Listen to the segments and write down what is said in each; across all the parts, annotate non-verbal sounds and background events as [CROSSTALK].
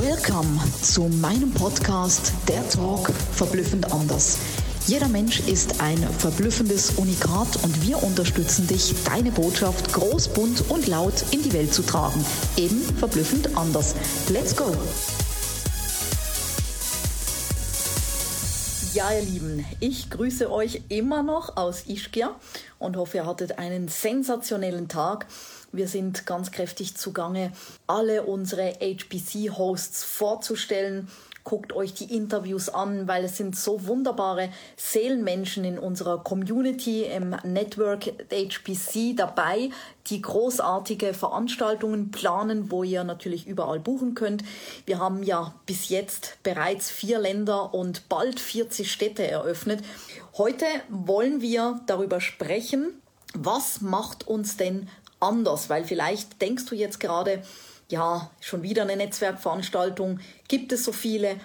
Welcome zu meinem Podcast Der Talk verblüffend anders. Jeder Mensch ist ein verblüffendes Unikat und wir unterstützen dich, deine Botschaft groß, bunt und laut in die Welt zu tragen. Eben verblüffend anders. Let's go! Ja, ihr Lieben, ich grüße euch immer noch aus Ischgl und hoffe, ihr hattet einen sensationellen Tag. Wir sind ganz kräftig zugange, alle unsere HPC-Hosts vorzustellen. Guckt euch die Interviews an, weil es sind so wunderbare Seelenmenschen in unserer Community im Network HPC dabei, die großartige Veranstaltungen planen, wo ihr natürlich überall buchen könnt. Wir haben ja bis jetzt bereits vier Länder und bald 40 Städte eröffnet. Heute wollen wir darüber sprechen, was macht uns denn anders, weil vielleicht denkst du jetzt gerade, ja, schon wieder eine Netzwerkveranstaltung, gibt es so viele.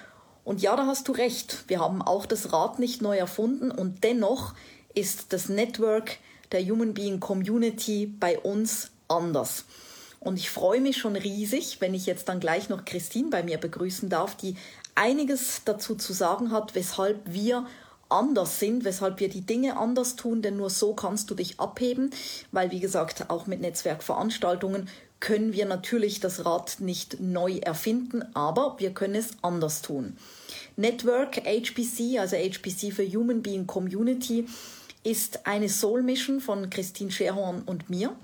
Und ja, da hast du recht. Wir haben auch das Rad nicht neu erfunden und dennoch ist das Network der Human Being Community bei uns anders. Und ich freue mich schon riesig, wenn ich jetzt dann gleich noch Christine bei mir begrüßen darf, die einiges dazu zu sagen hat, weshalb wir anders sind, weshalb wir die Dinge anders tun, denn nur so kannst du dich abheben, weil wie gesagt, auch mit Netzwerkveranstaltungen können wir natürlich das Rad nicht neu erfinden, aber wir können es anders tun. Network HPC, also HPC für Human Being Community, ist eine Soul Mission von Christine Scherhorn und mir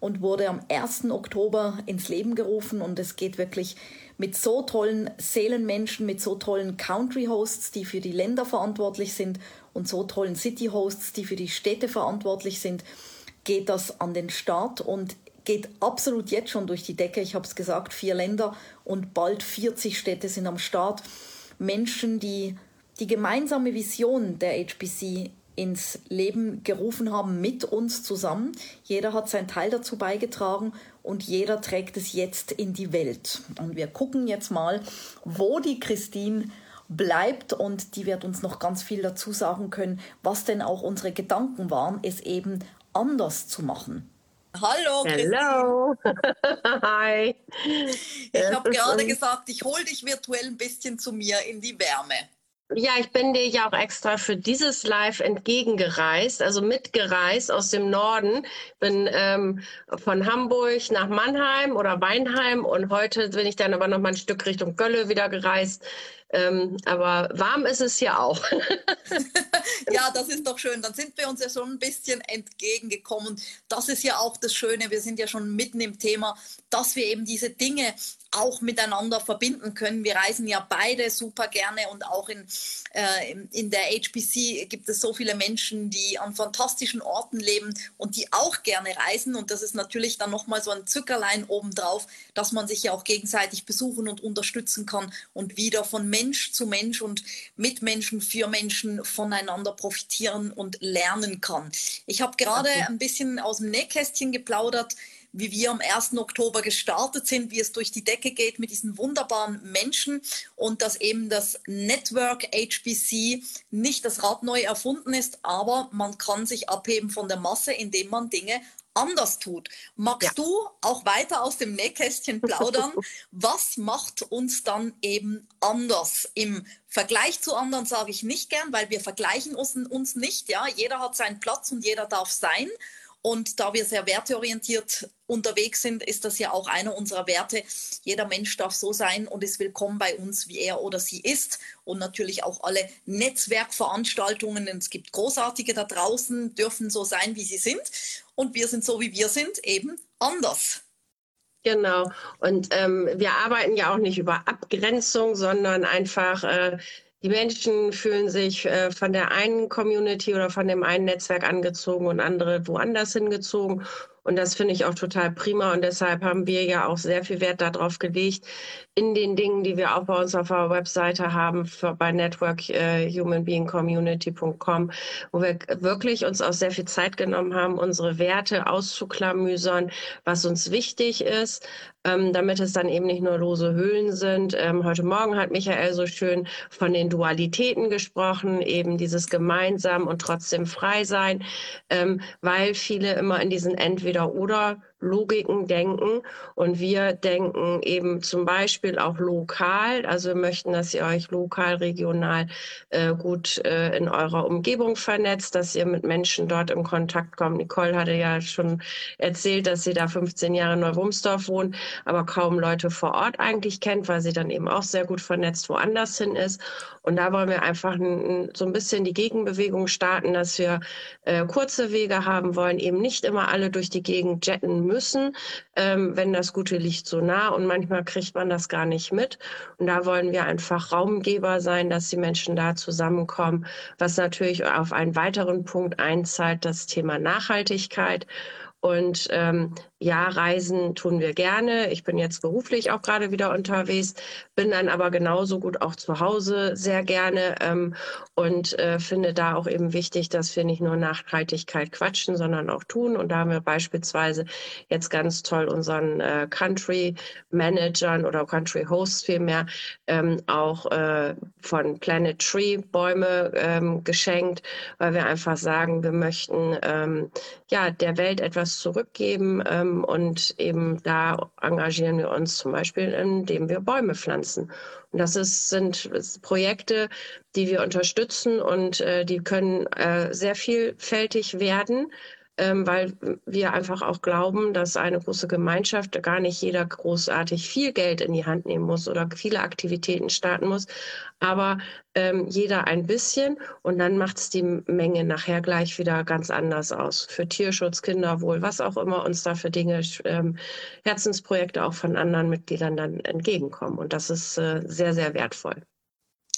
und wurde am 1. Oktober ins Leben gerufen und es geht wirklich mit so tollen Seelenmenschen, mit so tollen Country Hosts, die für die Länder verantwortlich sind und so tollen City Hosts, die für die Städte verantwortlich sind, geht das an den Start und geht absolut jetzt schon durch die Decke. Ich habe es gesagt, vier Länder und bald 40 Städte sind am Start. Menschen, die die gemeinsame Vision der HBC ins Leben gerufen haben mit uns zusammen. Jeder hat seinen Teil dazu beigetragen und jeder trägt es jetzt in die Welt. Und wir gucken jetzt mal, wo die Christine bleibt und die wird uns noch ganz viel dazu sagen können, was denn auch unsere Gedanken waren, es eben anders zu machen. Hallo. Hello. [LAUGHS] Hi. Ich habe gerade gesagt, ich hole dich virtuell ein bisschen zu mir in die Wärme. Ja, ich bin dir ja auch extra für dieses Live entgegengereist, also mitgereist aus dem Norden. Bin ähm, von Hamburg nach Mannheim oder Weinheim und heute bin ich dann aber noch mal ein Stück Richtung Gölle wieder gereist. Ähm, aber warm ist es ja auch. [LAUGHS] ja, das ist doch schön. Dann sind wir uns ja schon ein bisschen entgegengekommen. Das ist ja auch das Schöne. Wir sind ja schon mitten im Thema, dass wir eben diese Dinge auch miteinander verbinden können. Wir reisen ja beide super gerne und auch in, äh, in der HPC gibt es so viele Menschen, die an fantastischen Orten leben und die auch gerne reisen. Und das ist natürlich dann nochmal so ein Zückerlein obendrauf, dass man sich ja auch gegenseitig besuchen und unterstützen kann und wieder von Mensch zu Mensch und mit Menschen für Menschen voneinander profitieren und lernen kann. Ich habe gerade ein bisschen aus dem Nähkästchen geplaudert wie wir am 1. Oktober gestartet sind, wie es durch die Decke geht mit diesen wunderbaren Menschen und dass eben das Network HBC nicht das Rad neu erfunden ist, aber man kann sich abheben von der Masse, indem man Dinge anders tut. Magst ja. du auch weiter aus dem Nähkästchen plaudern? [LAUGHS] Was macht uns dann eben anders? Im Vergleich zu anderen sage ich nicht gern, weil wir vergleichen uns, uns nicht. Ja, jeder hat seinen Platz und jeder darf sein. Und da wir sehr werteorientiert unterwegs sind, ist das ja auch einer unserer Werte. Jeder Mensch darf so sein und ist willkommen bei uns, wie er oder sie ist. Und natürlich auch alle Netzwerkveranstaltungen. Es gibt großartige da draußen, dürfen so sein, wie sie sind. Und wir sind so, wie wir sind, eben anders. Genau. Und ähm, wir arbeiten ja auch nicht über Abgrenzung, sondern einfach äh, die Menschen fühlen sich äh, von der einen Community oder von dem einen Netzwerk angezogen und andere woanders hingezogen. Und das finde ich auch total prima. Und deshalb haben wir ja auch sehr viel Wert darauf gelegt, in den Dingen, die wir auch bei uns auf der Webseite haben, für, bei Network äh, wo wir wirklich uns auch sehr viel Zeit genommen haben, unsere Werte auszuklamüsern, was uns wichtig ist, ähm, damit es dann eben nicht nur lose Hüllen sind. Ähm, heute Morgen hat Michael so schön von den Dualitäten gesprochen, eben dieses gemeinsam und trotzdem frei sein, ähm, weil viele immer in diesen entweder oder Logiken denken und wir denken eben zum Beispiel auch lokal. Also wir möchten, dass ihr euch lokal, regional äh, gut äh, in eurer Umgebung vernetzt, dass ihr mit Menschen dort in Kontakt kommt. Nicole hatte ja schon erzählt, dass sie da 15 Jahre in Neurumsdorf wohnt, aber kaum Leute vor Ort eigentlich kennt, weil sie dann eben auch sehr gut vernetzt woanders hin ist. Und da wollen wir einfach so ein bisschen die Gegenbewegung starten, dass wir äh, kurze Wege haben wollen, eben nicht immer alle durch die Gegend jetten müssen, ähm, wenn das gute Licht so nah und manchmal kriegt man das gar nicht mit. Und da wollen wir einfach Raumgeber sein, dass die Menschen da zusammenkommen, was natürlich auf einen weiteren Punkt einzahlt, das Thema Nachhaltigkeit. Und ähm, ja, Reisen tun wir gerne. Ich bin jetzt beruflich auch gerade wieder unterwegs, bin dann aber genauso gut auch zu Hause sehr gerne ähm, und äh, finde da auch eben wichtig, dass wir nicht nur Nachhaltigkeit quatschen, sondern auch tun. Und da haben wir beispielsweise jetzt ganz toll unseren äh, Country Managern oder Country Hosts vielmehr ähm, auch äh, von Planet Tree Bäume ähm, geschenkt, weil wir einfach sagen, wir möchten ähm, ja der Welt etwas zurückgeben ähm, und eben da engagieren wir uns zum Beispiel, indem wir Bäume pflanzen. Und das ist, sind Projekte, die wir unterstützen und äh, die können äh, sehr vielfältig werden weil wir einfach auch glauben, dass eine große Gemeinschaft gar nicht jeder großartig viel Geld in die Hand nehmen muss oder viele Aktivitäten starten muss, aber ähm, jeder ein bisschen und dann macht es die Menge nachher gleich wieder ganz anders aus. Für Tierschutz, Kinderwohl, was auch immer uns da für Dinge, ähm, Herzensprojekte auch von anderen Mitgliedern dann entgegenkommen. Und das ist äh, sehr, sehr wertvoll.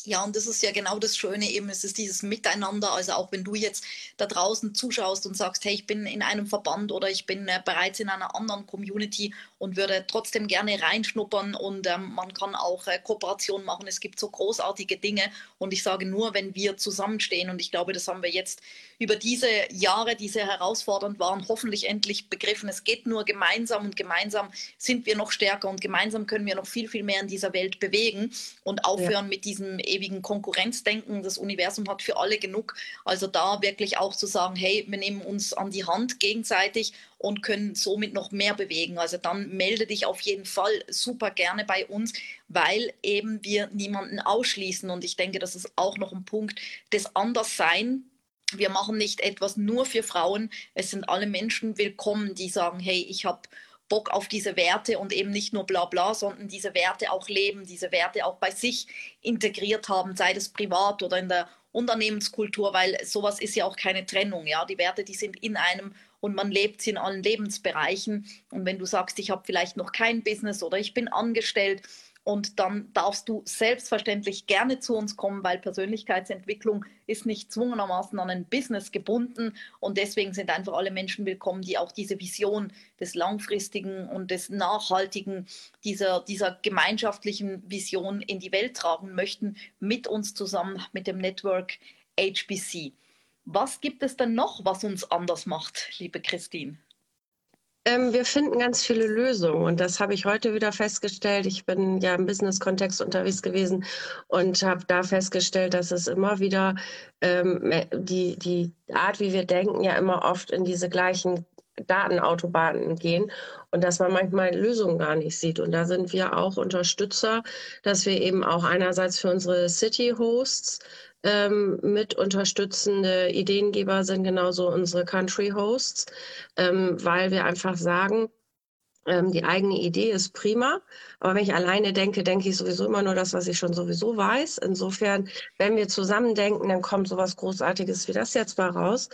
Ja, und das ist ja genau das Schöne eben, es ist dieses Miteinander. Also auch wenn du jetzt da draußen zuschaust und sagst, hey, ich bin in einem Verband oder ich bin äh, bereits in einer anderen Community und würde trotzdem gerne reinschnuppern und ähm, man kann auch äh, Kooperationen machen. Es gibt so großartige Dinge und ich sage nur, wenn wir zusammenstehen und ich glaube, das haben wir jetzt über diese Jahre, die sehr herausfordernd waren, hoffentlich endlich begriffen. Es geht nur gemeinsam und gemeinsam sind wir noch stärker und gemeinsam können wir noch viel, viel mehr in dieser Welt bewegen und aufhören ja. mit diesem ewigen Konkurrenzdenken. Das Universum hat für alle genug. Also da wirklich auch zu sagen, hey, wir nehmen uns an die Hand gegenseitig und können somit noch mehr bewegen. Also dann melde dich auf jeden Fall super gerne bei uns, weil eben wir niemanden ausschließen. Und ich denke, das ist auch noch ein Punkt des Anderssein. Wir machen nicht etwas nur für Frauen. Es sind alle Menschen willkommen, die sagen, hey, ich habe Bock auf diese Werte und eben nicht nur bla bla, sondern diese Werte auch leben, diese Werte auch bei sich integriert haben, sei das privat oder in der Unternehmenskultur, weil sowas ist ja auch keine Trennung. Ja, die Werte, die sind in einem und man lebt sie in allen Lebensbereichen. Und wenn du sagst, ich habe vielleicht noch kein Business oder ich bin angestellt, und dann darfst du selbstverständlich gerne zu uns kommen, weil Persönlichkeitsentwicklung ist nicht zwungenermaßen an ein Business gebunden. Und deswegen sind einfach alle Menschen willkommen, die auch diese Vision des langfristigen und des nachhaltigen, dieser, dieser gemeinschaftlichen Vision in die Welt tragen möchten, mit uns zusammen, mit dem Network HBC. Was gibt es denn noch, was uns anders macht, liebe Christine? Ähm, wir finden ganz viele Lösungen und das habe ich heute wieder festgestellt. Ich bin ja im Business-Kontext unterwegs gewesen und habe da festgestellt, dass es immer wieder ähm, die, die Art, wie wir denken, ja immer oft in diese gleichen Datenautobahnen gehen und dass man manchmal Lösungen gar nicht sieht. Und da sind wir auch Unterstützer, dass wir eben auch einerseits für unsere City-Hosts ähm, mit unterstützende Ideengeber sind genauso unsere Country Hosts, ähm, weil wir einfach sagen, ähm, die eigene Idee ist prima, aber wenn ich alleine denke, denke ich sowieso immer nur das, was ich schon sowieso weiß. Insofern, wenn wir zusammen denken, dann kommt sowas Großartiges wie das jetzt mal raus.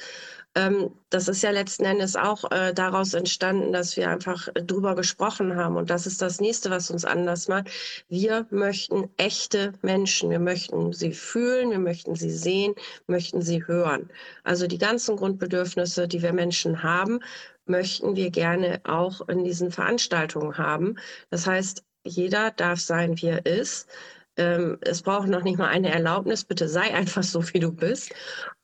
Ähm, das ist ja letzten Endes auch äh, daraus entstanden, dass wir einfach drüber gesprochen haben. Und das ist das nächste, was uns anders macht. Wir möchten echte Menschen. Wir möchten sie fühlen, wir möchten sie sehen, möchten sie hören. Also die ganzen Grundbedürfnisse, die wir Menschen haben, möchten wir gerne auch in diesen Veranstaltungen haben. Das heißt, jeder darf sein, wie er ist. Ähm, es braucht noch nicht mal eine Erlaubnis. Bitte sei einfach so, wie du bist.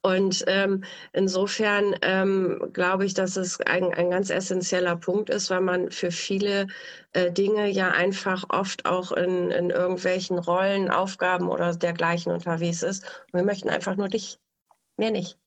Und ähm, insofern ähm, glaube ich, dass es ein, ein ganz essentieller Punkt ist, weil man für viele äh, Dinge ja einfach oft auch in, in irgendwelchen Rollen, Aufgaben oder dergleichen unterwegs ist. Und wir möchten einfach nur dich, mehr nicht.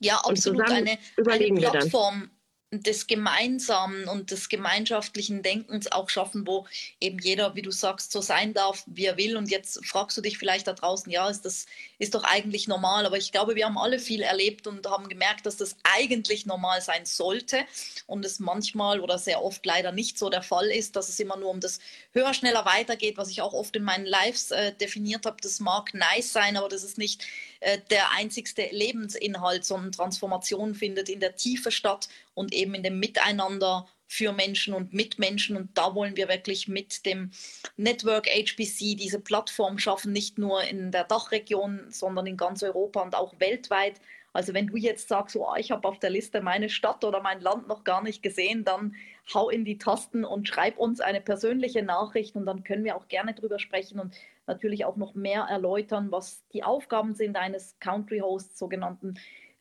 Ja, absolut. Eine, eine Plattform des Gemeinsamen und des gemeinschaftlichen Denkens auch schaffen, wo eben jeder, wie du sagst, so sein darf, wie er will. Und jetzt fragst du dich vielleicht da draußen, ja, ist das ist doch eigentlich normal. Aber ich glaube, wir haben alle viel erlebt und haben gemerkt, dass das eigentlich normal sein sollte und es manchmal oder sehr oft leider nicht so der Fall ist, dass es immer nur um das höher, schneller weitergeht, was ich auch oft in meinen Lives äh, definiert habe. Das mag nice sein, aber das ist nicht äh, der einzigste Lebensinhalt, sondern Transformation findet in der Tiefe statt und eben in dem Miteinander für Menschen und mit Menschen. Und da wollen wir wirklich mit dem Network HBC diese Plattform schaffen, nicht nur in der Dachregion, sondern in ganz Europa und auch weltweit. Also wenn du jetzt sagst, oh, ich habe auf der Liste meine Stadt oder mein Land noch gar nicht gesehen, dann hau in die Tasten und schreib uns eine persönliche Nachricht und dann können wir auch gerne drüber sprechen und natürlich auch noch mehr erläutern, was die Aufgaben sind eines Country Hosts, sogenannten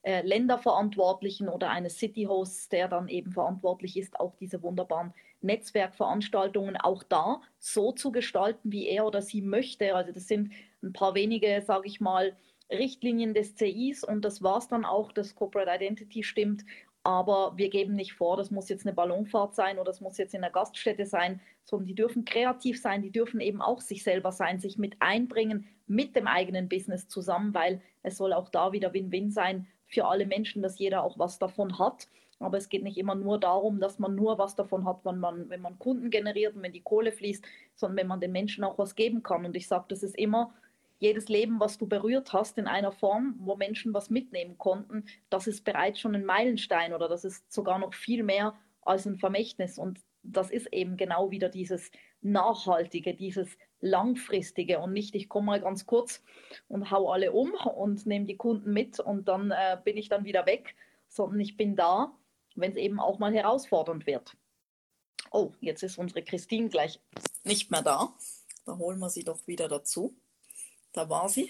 äh, Länderverantwortlichen oder eines City Hosts, der dann eben verantwortlich ist, auch diese wunderbaren Netzwerkveranstaltungen auch da so zu gestalten, wie er oder sie möchte. Also das sind ein paar wenige, sage ich mal, Richtlinien des CIs und das war es dann auch. Das Corporate Identity stimmt aber wir geben nicht vor, das muss jetzt eine Ballonfahrt sein oder das muss jetzt in einer Gaststätte sein, sondern die dürfen kreativ sein, die dürfen eben auch sich selber sein, sich mit einbringen mit dem eigenen Business zusammen, weil es soll auch da wieder Win-Win sein für alle Menschen, dass jeder auch was davon hat. Aber es geht nicht immer nur darum, dass man nur was davon hat, wenn man, wenn man Kunden generiert und wenn die Kohle fließt, sondern wenn man den Menschen auch was geben kann. Und ich sage, das ist immer jedes Leben, was du berührt hast in einer Form, wo Menschen was mitnehmen konnten, das ist bereits schon ein Meilenstein oder das ist sogar noch viel mehr als ein Vermächtnis. Und das ist eben genau wieder dieses Nachhaltige, dieses Langfristige und nicht, ich komme mal ganz kurz und hau alle um und nehme die Kunden mit und dann äh, bin ich dann wieder weg, sondern ich bin da, wenn es eben auch mal herausfordernd wird. Oh, jetzt ist unsere Christine gleich nicht mehr da. Da holen wir sie doch wieder dazu. Da war sie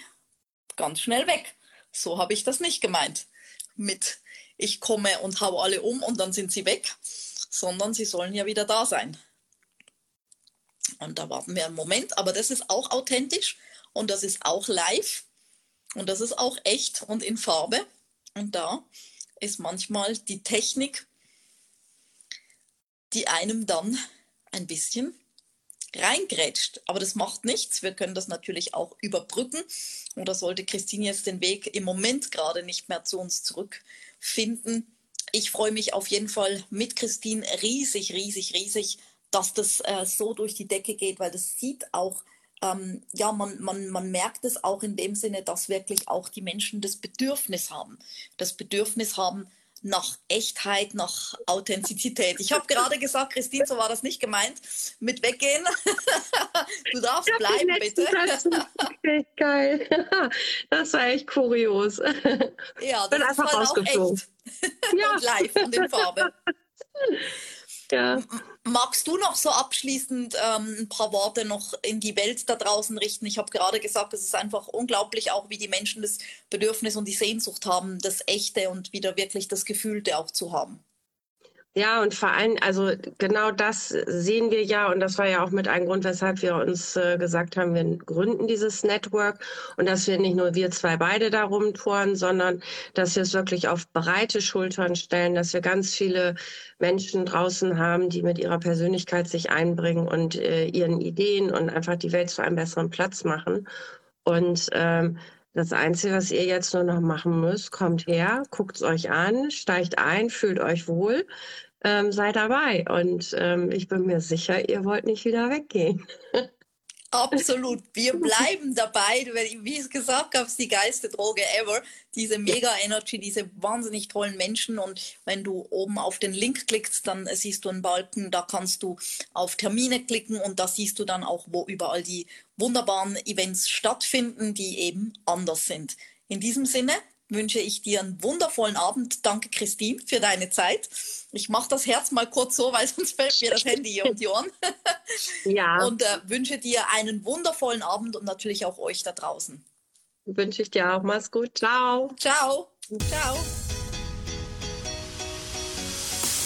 ganz schnell weg. So habe ich das nicht gemeint. Mit ich komme und hau alle um und dann sind sie weg, sondern sie sollen ja wieder da sein. Und da warten wir einen Moment, aber das ist auch authentisch und das ist auch live und das ist auch echt und in Farbe. Und da ist manchmal die Technik, die einem dann ein bisschen reingrätscht. Aber das macht nichts. Wir können das natürlich auch überbrücken. Oder sollte Christine jetzt den Weg im Moment gerade nicht mehr zu uns zurückfinden. Ich freue mich auf jeden Fall mit Christine riesig, riesig, riesig, dass das äh, so durch die Decke geht, weil das sieht auch, ähm, ja, man, man, man merkt es auch in dem Sinne, dass wirklich auch die Menschen das Bedürfnis haben. Das Bedürfnis haben, nach Echtheit, nach Authentizität. Ich habe gerade gesagt, Christine, so war das nicht gemeint, mit weggehen. [LAUGHS] du darfst ja, bleiben, bitte. Okay, geil. [LAUGHS] Das war echt kurios. Ja, das Bin einfach ist halt rausgeflogen. Auch echt. Ja. [LAUGHS] und live und in Farbe. Ja. Magst du noch so abschließend ähm, ein paar Worte noch in die Welt da draußen richten? Ich habe gerade gesagt, es ist einfach unglaublich, auch wie die Menschen das Bedürfnis und die Sehnsucht haben, das Echte und wieder wirklich das Gefühlte auch zu haben. Ja, und vor allem, also genau das sehen wir ja, und das war ja auch mit ein Grund, weshalb wir uns äh, gesagt haben, wir gründen dieses Network und dass wir nicht nur wir zwei beide da rumtouren, sondern dass wir es wirklich auf breite Schultern stellen, dass wir ganz viele Menschen draußen haben, die mit ihrer Persönlichkeit sich einbringen und äh, ihren Ideen und einfach die Welt zu einem besseren Platz machen. Und ähm, das Einzige, was ihr jetzt nur noch machen müsst, kommt her, guckt es euch an, steigt ein, fühlt euch wohl, ähm, seid dabei. Und ähm, ich bin mir sicher, ihr wollt nicht wieder weggehen. [LAUGHS] Absolut. Wir [LAUGHS] bleiben dabei. Wie ich gesagt habe, ist die geilste Droge ever. Diese Mega Energy, diese wahnsinnig tollen Menschen. Und wenn du oben auf den Link klickst, dann siehst du einen Balken. Da kannst du auf Termine klicken und da siehst du dann auch, wo überall die wunderbaren Events stattfinden, die eben anders sind. In diesem Sinne, wünsche ich dir einen wundervollen Abend. Danke, Christine, für deine Zeit. Ich mache das Herz mal kurz so, weil [LAUGHS] sonst fällt mir das Handy hier um die Ohren. [LAUGHS] Ja. Und äh, wünsche dir einen wundervollen Abend und natürlich auch euch da draußen. Wünsche ich dir auch. Mach's gut. Ciao. Ciao. Ciao.